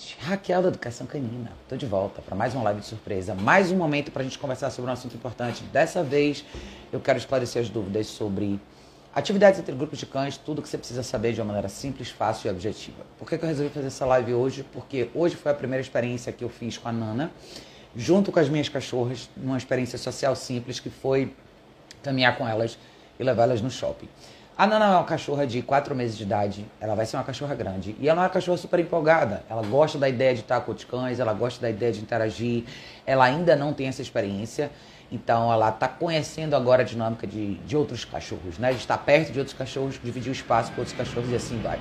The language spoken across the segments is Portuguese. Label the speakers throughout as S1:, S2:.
S1: Raquel da Educação Canina, estou de volta para mais uma live de surpresa, mais um momento para a gente conversar sobre um assunto importante. Dessa vez eu quero esclarecer as dúvidas sobre atividades entre grupos de cães, tudo que você precisa saber de uma maneira simples, fácil e objetiva. Por que, que eu resolvi fazer essa live hoje? Porque hoje foi a primeira experiência que eu fiz com a Nana, junto com as minhas cachorras, numa experiência social simples que foi caminhar com elas e levar elas no shopping. A Nana é uma cachorra de 4 meses de idade, ela vai ser uma cachorra grande. E ela é uma cachorra super empolgada. Ela gosta da ideia de estar com os cães, ela gosta da ideia de interagir. Ela ainda não tem essa experiência. Então ela está conhecendo agora a dinâmica de, de outros cachorros, né? De estar perto de outros cachorros, dividir o espaço com outros cachorros e assim vai.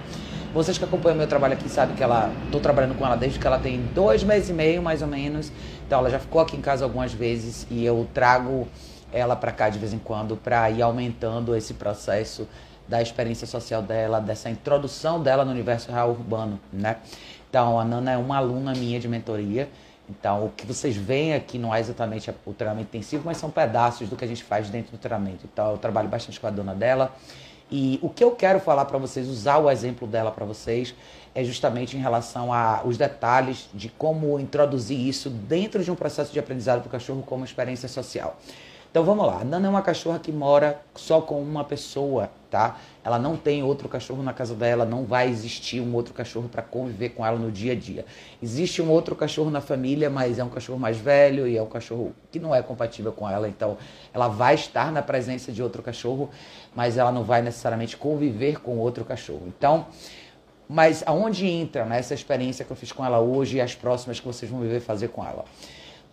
S1: Vocês que acompanham meu trabalho aqui sabem que ela. estou trabalhando com ela desde que ela tem dois meses e meio, mais ou menos. Então ela já ficou aqui em casa algumas vezes e eu trago ela para cá de vez em quando para ir aumentando esse processo da experiência social dela, dessa introdução dela no universo real urbano, né? Então, a Nana é uma aluna minha de mentoria. Então, o que vocês veem aqui não é exatamente o treinamento intensivo, mas são pedaços do que a gente faz dentro do treinamento. Então, eu trabalho bastante com a dona dela. E o que eu quero falar para vocês, usar o exemplo dela para vocês, é justamente em relação aos detalhes de como introduzir isso dentro de um processo de aprendizado para o cachorro como experiência social. Então vamos lá. A Nana é uma cachorra que mora só com uma pessoa, tá? Ela não tem outro cachorro na casa dela, não vai existir um outro cachorro para conviver com ela no dia a dia. Existe um outro cachorro na família, mas é um cachorro mais velho e é um cachorro que não é compatível com ela, então ela vai estar na presença de outro cachorro, mas ela não vai necessariamente conviver com outro cachorro. Então, mas aonde entra nessa experiência que eu fiz com ela hoje e as próximas que vocês vão viver fazer com ela?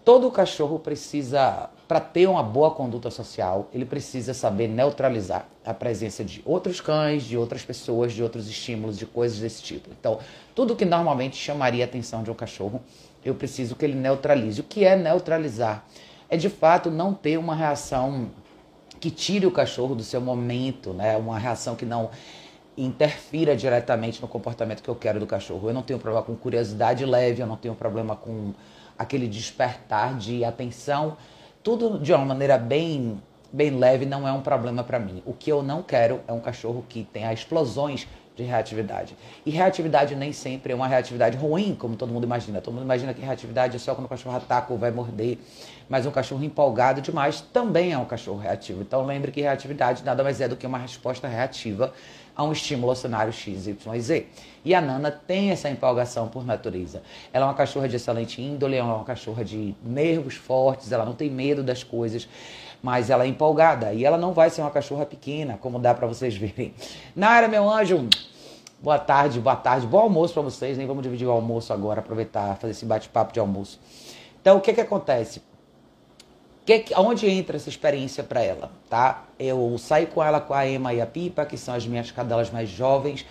S1: Todo cachorro precisa, para ter uma boa conduta social, ele precisa saber neutralizar a presença de outros cães, de outras pessoas, de outros estímulos, de coisas desse tipo. Então, tudo que normalmente chamaria a atenção de um cachorro, eu preciso que ele neutralize. O que é neutralizar? É de fato não ter uma reação que tire o cachorro do seu momento, né? Uma reação que não interfira diretamente no comportamento que eu quero do cachorro. Eu não tenho problema com curiosidade leve, eu não tenho problema com aquele despertar de atenção, tudo de uma maneira bem bem leve não é um problema para mim. O que eu não quero é um cachorro que tenha explosões de reatividade. E reatividade nem sempre é uma reatividade ruim, como todo mundo imagina. Todo mundo imagina que reatividade é só quando o cachorro ataca ou vai morder. Mas um cachorro empolgado demais também é um cachorro reativo. Então lembre que reatividade nada mais é do que uma resposta reativa a um estímulo ao cenário X, Y Z. E a Nana tem essa empolgação por natureza. Ela é uma cachorra de excelente índole, ela é uma cachorra de nervos fortes, ela não tem medo das coisas, mas ela é empolgada. E ela não vai ser uma cachorra pequena, como dá para vocês verem. Nara, meu anjo, boa tarde, boa tarde, bom almoço para vocês. Nem vamos dividir o almoço agora, aproveitar, fazer esse bate-papo de almoço. Então, o que que acontece? Que, onde entra essa experiência para ela, tá? Eu saio com ela com a Emma e a Pipa, que são as minhas cadelas mais jovens,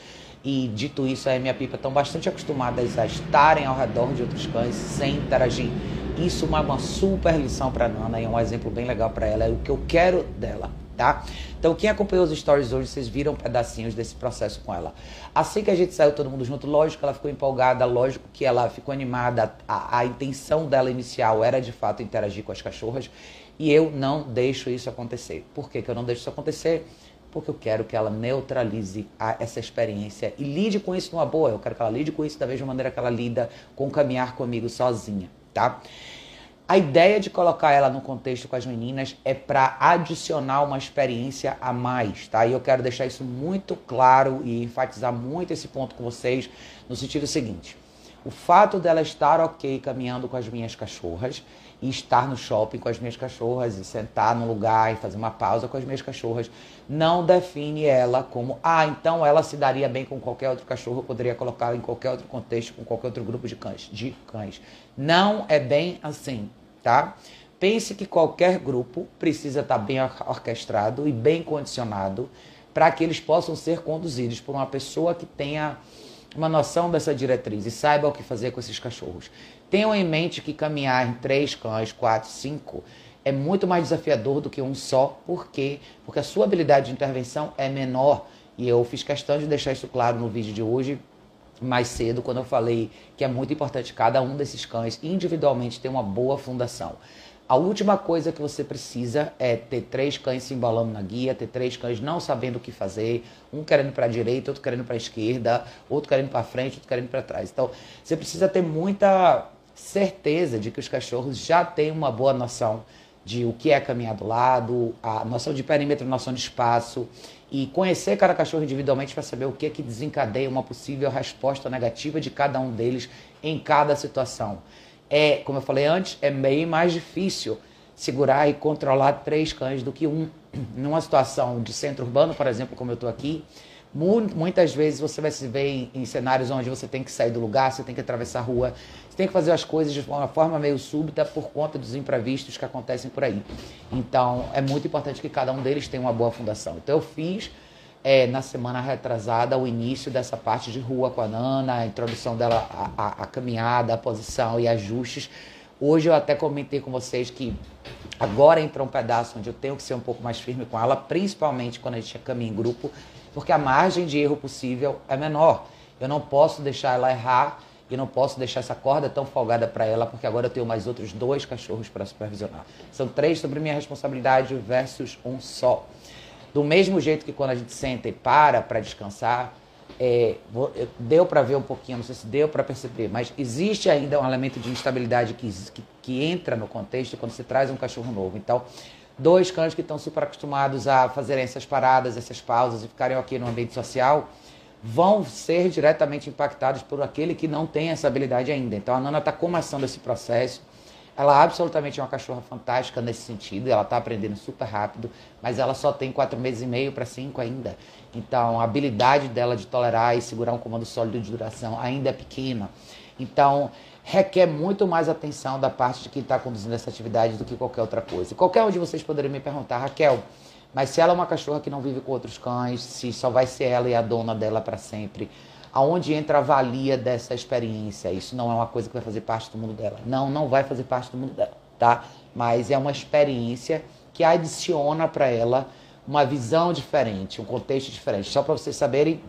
S1: e dito isso, a Emma e a Pipa estão bastante acostumadas a estarem ao redor de outros cães sem interagir. Isso é uma super lição para Nana e é um exemplo bem legal para ela, é o que eu quero dela, tá? Então, quem acompanhou os stories hoje, vocês viram pedacinhos desse processo com ela. Assim que a gente saiu todo mundo junto, lógico que ela ficou empolgada, lógico que ela ficou animada. A, a intenção dela inicial era de fato interagir com as cachorras e eu não deixo isso acontecer. Por que, que eu não deixo isso acontecer? Porque eu quero que ela neutralize a, essa experiência e lide com isso numa boa. Eu quero que ela lide com isso da mesma maneira que ela lida com caminhar comigo sozinha, tá? A ideia de colocar ela no contexto com as meninas é para adicionar uma experiência a mais, tá? E eu quero deixar isso muito claro e enfatizar muito esse ponto com vocês no sentido seguinte: o fato dela estar ok caminhando com as minhas cachorras e estar no shopping com as minhas cachorras e sentar num lugar e fazer uma pausa com as minhas cachorras não define ela como, ah, então ela se daria bem com qualquer outro cachorro, eu poderia colocá-la em qualquer outro contexto, com qualquer outro grupo de cães, de cães. Não é bem assim, tá? Pense que qualquer grupo precisa estar bem orquestrado e bem condicionado para que eles possam ser conduzidos por uma pessoa que tenha uma noção dessa diretriz e saiba o que fazer com esses cachorros. Tenham em mente que caminhar em três cães, quatro, cinco, é muito mais desafiador do que um só. Por quê? Porque a sua habilidade de intervenção é menor. E eu fiz questão de deixar isso claro no vídeo de hoje, mais cedo, quando eu falei que é muito importante cada um desses cães individualmente ter uma boa fundação. A última coisa que você precisa é ter três cães se embalando na guia, ter três cães não sabendo o que fazer, um querendo para a direita, outro querendo para a esquerda, outro querendo para frente, outro querendo para trás. Então, você precisa ter muita certeza de que os cachorros já têm uma boa noção de o que é caminhar do lado, a noção de perímetro, noção de espaço e conhecer cada cachorro individualmente para saber o que é que desencadeia uma possível resposta negativa de cada um deles em cada situação é, como eu falei antes, é bem mais difícil segurar e controlar três cães do que um. Numa situação de centro urbano, por exemplo, como eu estou aqui, muitas vezes você vai se ver em, cenários onde você tem que sair do lugar, você tem que atravessar a rua, você tem que fazer as coisas de uma forma meio súbita por conta dos imprevistos que acontecem por aí. Então, é muito importante que cada um deles tenha uma boa fundação. Então, eu fiz é, na semana retrasada o início dessa parte de rua com a Nana, a introdução dela, a caminhada, a posição e ajustes. Hoje eu até comentei com vocês que agora entra um pedaço onde eu tenho que ser um pouco mais firme com ela, principalmente quando a gente caminha em grupo, porque a margem de erro possível é menor. Eu não posso deixar ela errar e não posso deixar essa corda tão folgada para ela, porque agora eu tenho mais outros dois cachorros para supervisionar. São três sobre minha responsabilidade versus um só. Do mesmo jeito que quando a gente senta e para para descansar, é, deu para ver um pouquinho, não sei se deu para perceber, mas existe ainda um elemento de instabilidade que, que, que, entra no contexto quando você traz um cachorro novo. Então, dois cães que estão super acostumados a fazerem essas paradas, essas pausas e ficarem aqui no ambiente social, vão ser diretamente impactados por aquele que não tem essa habilidade ainda. Então, a Nana está começando esse processo ela absolutamente é uma cachorra fantástica nesse sentido, ela está aprendendo super rápido, mas ela só tem quatro meses e meio para cinco ainda. Então, a habilidade dela de tolerar e segurar um comando sólido de duração ainda é pequena. Então, requer muito mais atenção da parte de quem está conduzindo essa atividade do que qualquer outra coisa. qualquer um de vocês poderia me perguntar, Raquel, mas se ela é uma cachorra que não vive com outros cães, se só vai ser ela e a dona dela para sempre, aonde entra a valia dessa experiência. Isso não é uma coisa que vai fazer parte do mundo dela. Não, não vai fazer parte do mundo dela, tá? Mas é uma experiência que adiciona para ela uma visão diferente, um contexto diferente. Só para vocês saberem,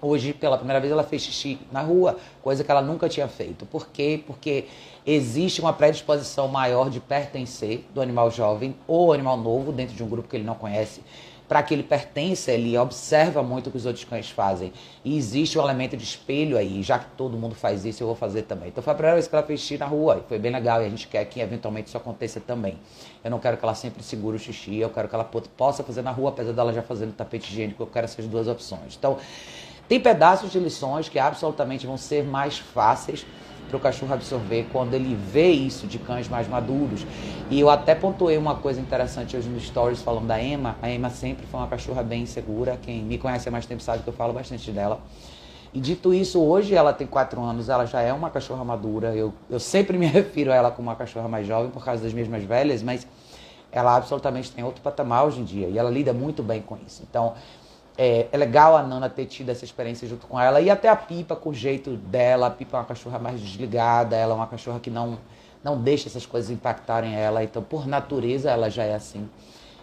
S1: hoje pela primeira vez ela fez xixi na rua, coisa que ela nunca tinha feito. Por quê? Porque existe uma predisposição maior de pertencer do animal jovem ou animal novo dentro de um grupo que ele não conhece para que ele pertença, ele observa muito o que os outros cães fazem. E existe um elemento de espelho aí, já que todo mundo faz isso, eu vou fazer também. Então foi a primeira vez que ela fez xixi na rua, e foi bem legal, e a gente quer que eventualmente isso aconteça também. Eu não quero que ela sempre segure o xixi, eu quero que ela possa fazer na rua, apesar dela já fazendo tapete higiênico, eu quero essas duas opções. Então, tem pedaços de lições que absolutamente vão ser mais fáceis para o cachorro absorver quando ele vê isso de cães mais maduros. E eu até pontuei uma coisa interessante hoje no Stories falando da Emma. A Emma sempre foi uma cachorra bem segura. Quem me conhece há mais tempo sabe que eu falo bastante dela. E dito isso, hoje ela tem quatro anos, ela já é uma cachorra madura. Eu, eu sempre me refiro a ela como uma cachorra mais jovem por causa das minhas mais velhas, mas ela absolutamente tem outro patamar hoje em dia e ela lida muito bem com isso. Então, é, é, legal a Nana ter tido essa experiência junto com ela. E até a Pipa, com o jeito dela. A Pipa é uma cachorra mais desligada. Ela é uma cachorra que não, não deixa essas coisas impactarem ela. Então, por natureza, ela já é assim.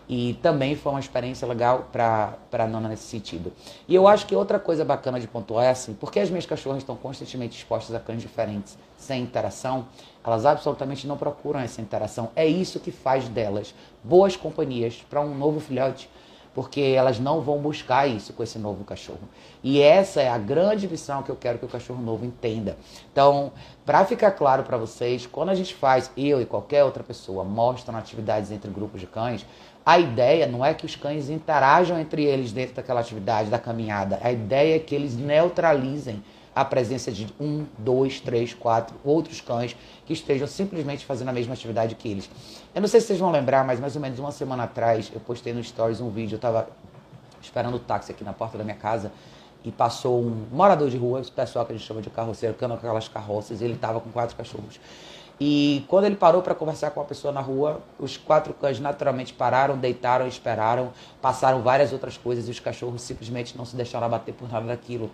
S1: E também foi uma experiência legal para a Nana nesse sentido. E eu acho que outra coisa bacana de pontuar é assim, porque as minhas cachorras estão constantemente expostas a cães diferentes, sem interação, elas absolutamente não procuram essa interação. É isso que faz delas boas companhias para um novo filhote porque elas não vão buscar isso com esse novo cachorro. E essa é a grande missão que eu quero que o cachorro novo entenda. Então, para ficar claro para vocês, quando a gente faz, eu e qualquer outra pessoa mostram atividades entre grupos de cães, a ideia não é que os cães interajam entre eles dentro daquela atividade, da caminhada. A ideia é que eles neutralizem a presença de um, dois, três, quatro outros cães que estejam simplesmente fazendo a mesma atividade que eles. Eu não sei se vocês vão lembrar, mas mais ou menos uma semana atrás eu postei no Stories um vídeo, eu estava esperando o táxi aqui na porta da minha casa e passou um morador de rua, esse pessoal que a gente chama de carroceiro, anda com aquelas carroças, ele estava com quatro cachorros. E quando ele parou para conversar com uma pessoa na rua, os quatro cães naturalmente pararam, deitaram, esperaram, passaram várias outras coisas e os cachorros simplesmente não se deixaram abater por nada daquilo.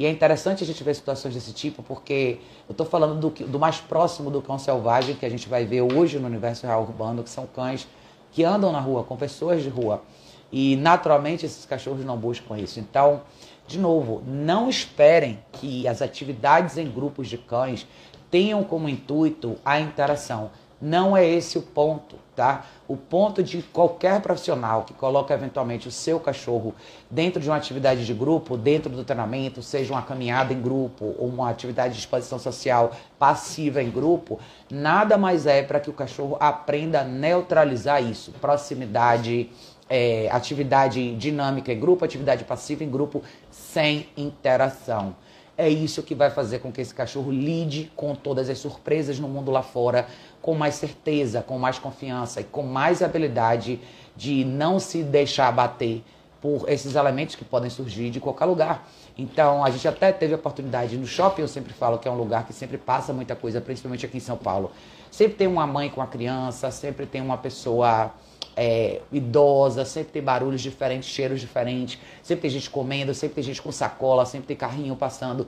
S1: E é interessante a gente ver situações desse tipo, porque eu estou falando do, do, mais próximo do cão selvagem que a gente vai ver hoje no universo real urbano, que são cães que andam na rua, com pessoas de rua. E naturalmente esses cachorros não buscam isso. Então, de novo, não esperem que as atividades em grupos de cães tenham como intuito a interação. Não é esse o ponto, tá? O ponto de qualquer profissional que coloca eventualmente o seu cachorro dentro de uma atividade de grupo, dentro do treinamento, seja uma caminhada em grupo ou uma atividade de exposição social passiva em grupo, nada mais é para que o cachorro aprenda a neutralizar isso. Proximidade, é, atividade dinâmica em grupo, atividade passiva em grupo, sem interação. É isso que vai fazer com que esse cachorro lide com todas as surpresas no mundo lá fora com mais certeza, com mais confiança e com mais habilidade de não se deixar abater por esses elementos que podem surgir de qualquer lugar. Então, a gente até teve a oportunidade no shopping, eu sempre falo que é um lugar que sempre passa muita coisa, principalmente aqui em São Paulo. Sempre tem uma mãe com a criança, sempre tem uma pessoa é, idosa, sempre tem barulhos diferentes, cheiros diferentes, sempre tem gente comendo, sempre tem gente com sacola, sempre tem carrinho passando.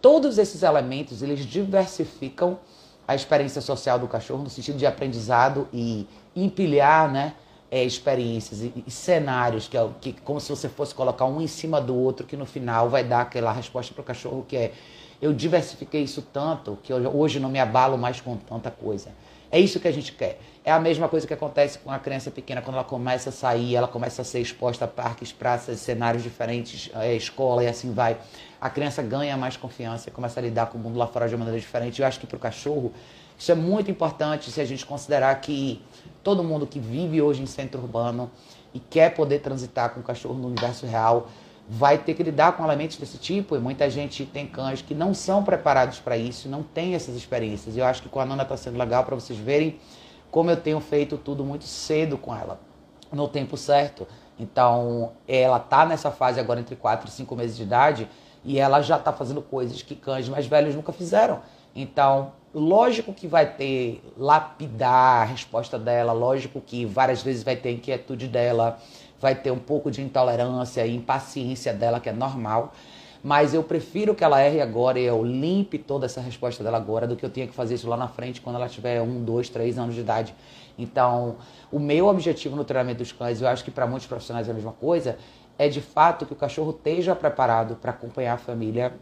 S1: Todos esses elementos, eles diversificam a experiência social do cachorro no sentido de aprendizado e empilhar, né? É, experiências e, e, cenários que é que como se você fosse colocar um em cima do outro que no final vai dar aquela resposta para o cachorro que é eu diversifiquei isso tanto que eu, hoje não me abalo mais com tanta coisa é isso que a gente quer. É a mesma coisa que acontece com a criança pequena quando ela começa a sair, ela começa a ser exposta a parques, praças, cenários diferentes, é, escola e assim vai. A criança ganha mais confiança começa a lidar com o mundo lá fora de uma maneira diferente. Eu acho que para o cachorro isso é muito importante se a gente considerar que todo mundo que vive hoje em centro urbano e quer poder transitar com o cachorro no universo real vai ter que lidar com elementos desse tipo e muita gente tem cães que não são preparados para isso, não tem essas experiências. Eu acho que com a Nana está sendo legal para vocês verem como eu tenho feito tudo muito cedo com ela, no tempo certo. Então, ela tá nessa fase agora entre 4 e 5 meses de idade e ela já está fazendo coisas que cães mais velhos nunca fizeram. Então, lógico que vai ter lapidar a resposta dela, lógico que várias vezes vai ter inquietude dela, vai ter um pouco de intolerância e impaciência dela, que é normal. Mas eu prefiro que ela erre agora e eu limpe toda essa resposta dela agora do que eu tenha que fazer isso lá na frente quando ela tiver um, dois, três anos de idade. Então, o meu objetivo no treinamento dos cães, eu acho que para muitos profissionais é a mesma coisa, é de fato que o cachorro esteja preparado para acompanhar a família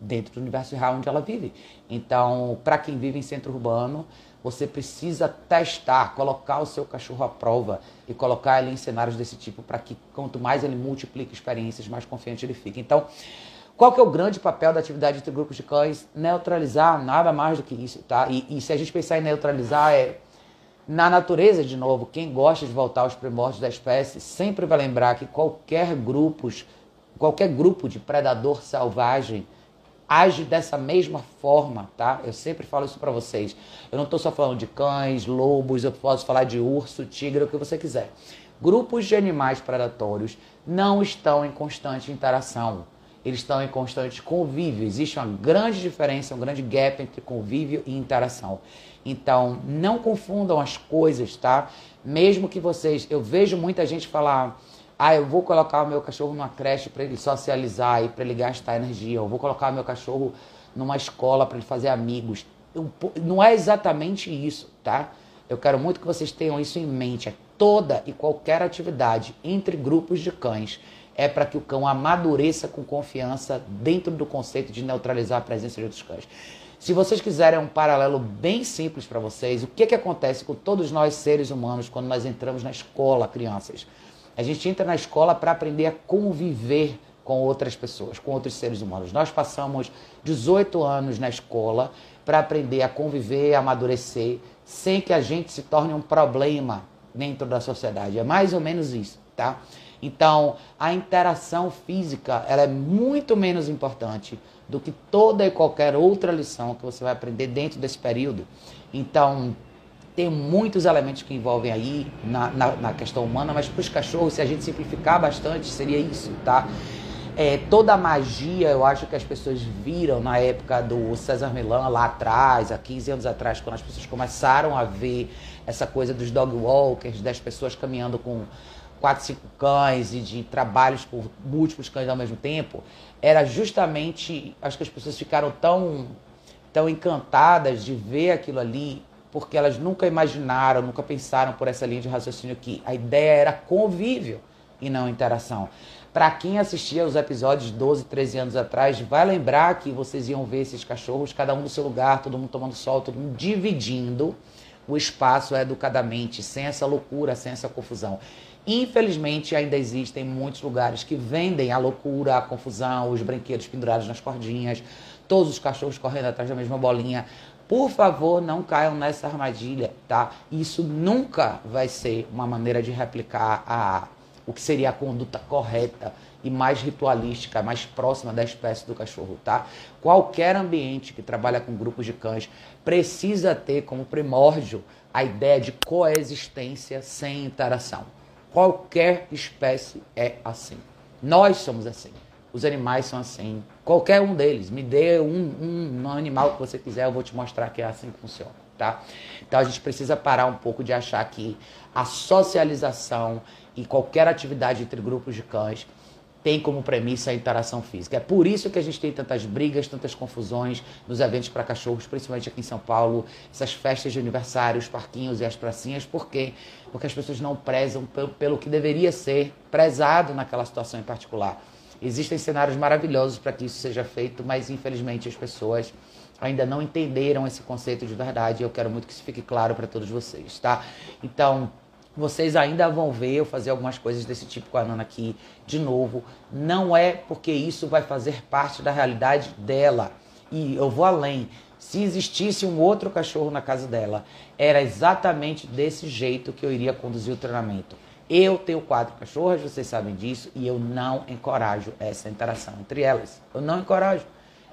S1: dentro do universo real onde ela vive. Então, para quem vive em centro urbano, você precisa testar, colocar o seu cachorro à prova e colocar ele em cenários desse tipo para que quanto mais ele multiplique experiências, mais confiante ele fique. Então, qual que é o grande papel da atividade entre grupos de cães? Neutralizar, nada mais do que isso, tá? E, e se a gente pensar em neutralizar, é na natureza, de novo, quem gosta de voltar aos primórdios da espécie sempre vai lembrar que qualquer grupos, qualquer grupo de predador selvagem age dessa mesma forma, tá? Eu sempre falo isso para vocês. Eu não estou só falando de cães, lobos, eu posso falar de urso, tigre, o que você quiser. Grupos de animais predatórios não estão em constante interação. Eles estão em constante convívio. Existe uma grande diferença, um grande gap entre convívio e interação. Então, não confundam as coisas, tá? Mesmo que vocês, eu vejo muita gente falar ah, eu vou colocar o meu cachorro numa creche para ele socializar e para ele gastar energia. Eu vou colocar o meu cachorro numa escola para ele fazer amigos. Eu, não é exatamente isso, tá? Eu quero muito que vocês tenham isso em mente. É toda e qualquer atividade entre grupos de cães é para que o cão amadureça com confiança dentro do conceito de neutralizar a presença de outros cães. Se vocês quiserem um paralelo bem simples para vocês, o que, que acontece com todos nós seres humanos quando nós entramos na escola, crianças? A gente entra na escola para aprender a conviver com outras pessoas, com outros seres humanos. Nós passamos 18 anos na escola para aprender a conviver, a amadurecer, sem que a gente se torne um problema dentro da sociedade. É mais ou menos isso, tá? Então, a interação física, ela é muito menos importante do que toda e qualquer outra lição que você vai aprender dentro desse período. Então, tem muitos elementos que envolvem aí na, na, na questão humana, mas para os cachorros, se a gente simplificar bastante, seria isso, tá? É, toda a magia, eu acho que as pessoas viram na época do César Milan, lá atrás, há 15 anos atrás, quando as pessoas começaram a ver essa coisa dos dog walkers, das pessoas caminhando com quatro, cinco cães e de trabalhos com múltiplos cães ao mesmo tempo, era justamente, acho que as pessoas ficaram tão, tão encantadas de ver aquilo ali porque elas nunca imaginaram, nunca pensaram por essa linha de raciocínio que a ideia era convívio e não interação. Para quem assistia os episódios 12, 13 anos atrás, vai lembrar que vocês iam ver esses cachorros, cada um no seu lugar, todo mundo tomando sol, todo mundo dividindo o espaço educadamente, sem essa loucura, sem essa confusão. Infelizmente, ainda existem muitos lugares que vendem a loucura, a confusão, os brinquedos pendurados nas cordinhas, todos os cachorros correndo atrás da mesma bolinha. Por favor, não caiam nessa armadilha, tá? Isso nunca vai ser uma maneira de replicar a, o que seria a conduta correta e mais ritualística, mais próxima da espécie do cachorro, tá? Qualquer ambiente que trabalha com grupos de cães precisa ter como primórdio a ideia de coexistência sem interação. Qualquer espécie é assim. Nós somos assim. Os animais são assim. Qualquer um deles. Me dê um, um, animal que você quiser, eu vou te mostrar que é assim que funciona, tá? Então a gente precisa parar um pouco de achar que a socialização e qualquer atividade entre grupos de cães tem como premissa a interação física. É por isso que a gente tem tantas brigas, tantas confusões nos eventos para cachorros, principalmente aqui em São Paulo, essas festas de aniversário, os parquinhos e as pracinhas. Por quê? Porque as pessoas não prezam pelo, pelo que deveria ser prezado naquela situação em particular. Existem cenários maravilhosos para que isso seja feito, mas infelizmente as pessoas ainda não entenderam esse conceito de verdade. Eu quero muito que isso fique claro para todos vocês, tá? Então, vocês ainda vão ver eu fazer algumas coisas desse tipo com a Nana aqui de novo. Não é porque isso vai fazer parte da realidade dela. E eu vou além. Se existisse um outro cachorro na casa dela, era exatamente desse jeito que eu iria conduzir o treinamento. Eu tenho quatro cachorras, vocês sabem disso, e eu não encorajo essa interação entre elas. Eu não encorajo.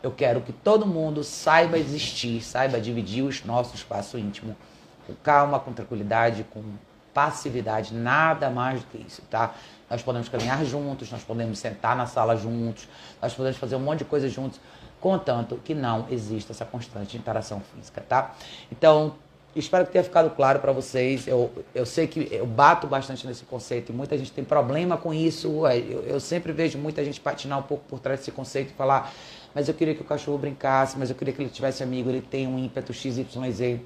S1: Eu quero que todo mundo saiba existir, saiba dividir o nosso espaço íntimo com calma, com tranquilidade, com passividade, nada mais do que isso, tá? Nós podemos caminhar juntos, nós podemos sentar na sala juntos, nós podemos fazer um monte de coisas juntos, contanto que não exista essa constante interação física, tá? Então, espero que tenha ficado claro para vocês. Eu, eu sei que eu bato bastante nesse conceito e muita gente tem problema com isso. É, eu, eu sempre vejo muita gente patinar um pouco por trás desse conceito e falar, mas eu queria que o cachorro brincasse, mas eu queria que ele tivesse amigo, ele tem um ímpeto XYZ.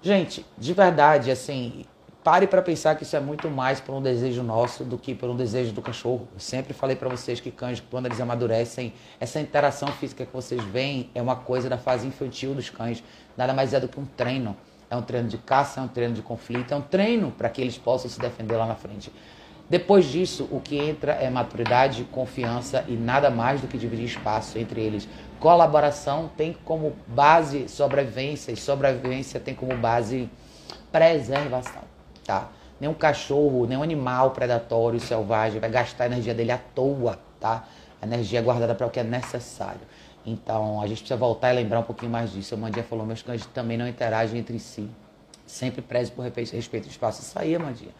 S1: Gente, de verdade, assim, pare para pensar que isso é muito mais por um desejo nosso do que por um desejo do cachorro. Eu sempre falei para vocês que cães, quando eles amadurecem, essa interação física que vocês veem é uma coisa da fase infantil dos cães. Nada mais é do que um treino. É um treino de caça, é um treino de conflito, é um treino para que eles possam se defender lá na frente. Depois disso, o que entra é maturidade, confiança e nada mais do que dividir espaço entre eles. Colaboração tem como base sobrevivência e sobrevivência tem como base preservação, tá? Nenhum cachorro, nenhum animal predatório selvagem vai gastar a energia dele à toa, tá? A energia é guardada para o que é necessário. Então, a gente precisa voltar e lembrar um pouquinho mais disso. A Mandinha falou, meus cães também não interagem entre si. Sempre preze por respeito ao espaço. Isso aí, Mandinha.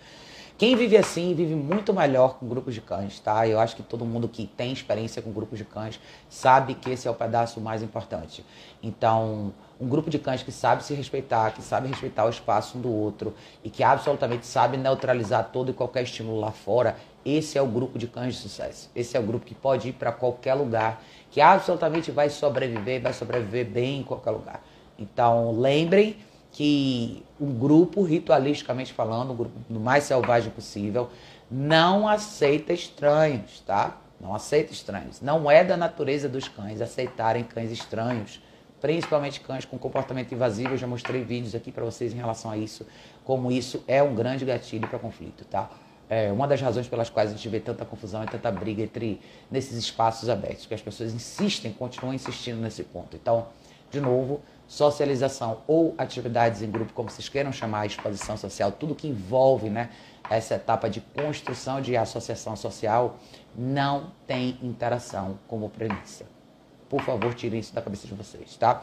S1: Quem vive assim vive muito melhor com grupos de cães, tá? Eu acho que todo mundo que tem experiência com grupos de cães sabe que esse é o pedaço mais importante. Então, um grupo de cães que sabe se respeitar, que sabe respeitar o espaço um do outro e que absolutamente sabe neutralizar todo e qualquer estímulo lá fora, esse é o grupo de cães de sucesso. Esse é o grupo que pode ir para qualquer lugar, que absolutamente vai sobreviver, vai sobreviver bem em qualquer lugar. Então, lembrem que um grupo, ritualisticamente falando, um grupo do mais selvagem possível, não aceita estranhos, tá? Não aceita estranhos. Não é da natureza dos cães aceitarem cães estranhos, principalmente cães com comportamento invasivo. Eu já mostrei vídeos aqui para vocês em relação a isso, como isso é um grande gatilho para conflito, tá? É uma das razões pelas quais a gente vê tanta confusão e tanta briga entre nesses espaços abertos, que as pessoas insistem, continuam insistindo nesse ponto. Então, de novo, socialização ou atividades em grupo, como vocês queiram chamar, exposição social, tudo que envolve né, essa etapa de construção de associação social, não tem interação como premissa. Por favor, tirem isso da cabeça de vocês, tá?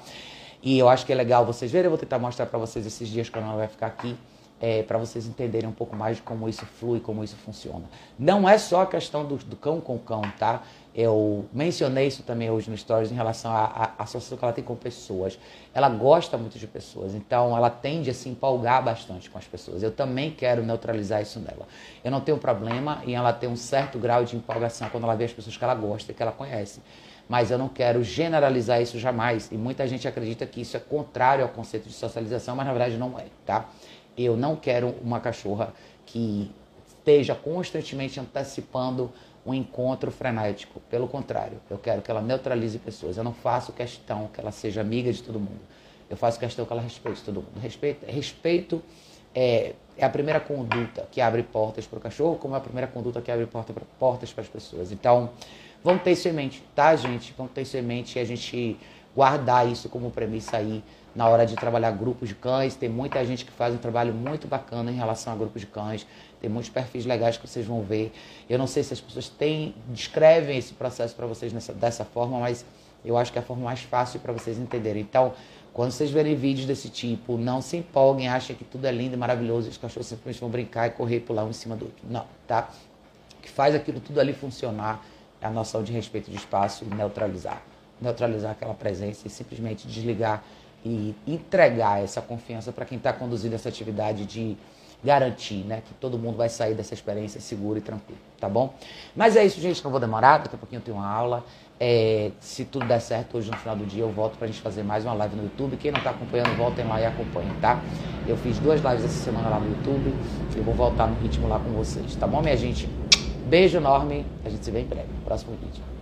S1: E eu acho que é legal vocês verem, eu vou tentar mostrar para vocês esses dias que ela vai ficar aqui, é, para vocês entenderem um pouco mais de como isso flui, como isso funciona. Não é só a questão do, do cão com cão, tá? Eu mencionei isso também hoje no Stories em relação à associação que ela tem com pessoas. Ela gosta muito de pessoas, então ela tende a se empolgar bastante com as pessoas. Eu também quero neutralizar isso nela. Eu não tenho problema em ela ter um certo grau de empolgação quando ela vê as pessoas que ela gosta e que ela conhece. Mas eu não quero generalizar isso jamais. E muita gente acredita que isso é contrário ao conceito de socialização, mas na verdade não é, tá? Eu não quero uma cachorra que esteja constantemente antecipando um encontro frenético. Pelo contrário, eu quero que ela neutralize pessoas. Eu não faço questão que ela seja amiga de todo mundo. eu faço questão que ela respeite todo mundo. Respeito, respeito é, é a primeira conduta que abre portas para o cachorro, como é a primeira conduta que abre porta, portas para as pessoas. Então, vamos ter isso em mente, tá, gente? Vamos ter isso em mente e a gente guardar isso como premissa aí na hora de trabalhar grupos de cães. Tem muita gente que faz um trabalho muito bacana em relação a grupos de cães. Tem muitos perfis legais que vocês vão ver. Eu não sei se as pessoas têm, descrevem esse processo para vocês nessa, dessa forma, mas eu acho que é a forma mais fácil para vocês entenderem. Então, quando vocês verem vídeos desse tipo, não se empolguem, achem que tudo é lindo e maravilhoso e os cachorros simplesmente vão brincar e correr e pular um em cima do outro. Não, tá? O que faz aquilo tudo ali funcionar é a noção de respeito de espaço e neutralizar. Neutralizar aquela presença e simplesmente desligar e entregar essa confiança para quem está conduzindo essa atividade de garantir, né, que todo mundo vai sair dessa experiência seguro e tranquilo, tá bom? Mas é isso, gente, não vou demorar, daqui a pouquinho eu tenho uma aula. É, se tudo der certo, hoje no final do dia eu volto pra gente fazer mais uma live no YouTube. Quem não tá acompanhando, voltem lá e acompanhem, tá? Eu fiz duas lives essa semana lá no YouTube. Eu vou voltar no ritmo lá com vocês, tá bom, minha gente? Beijo enorme. A gente se vê em breve próximo vídeo.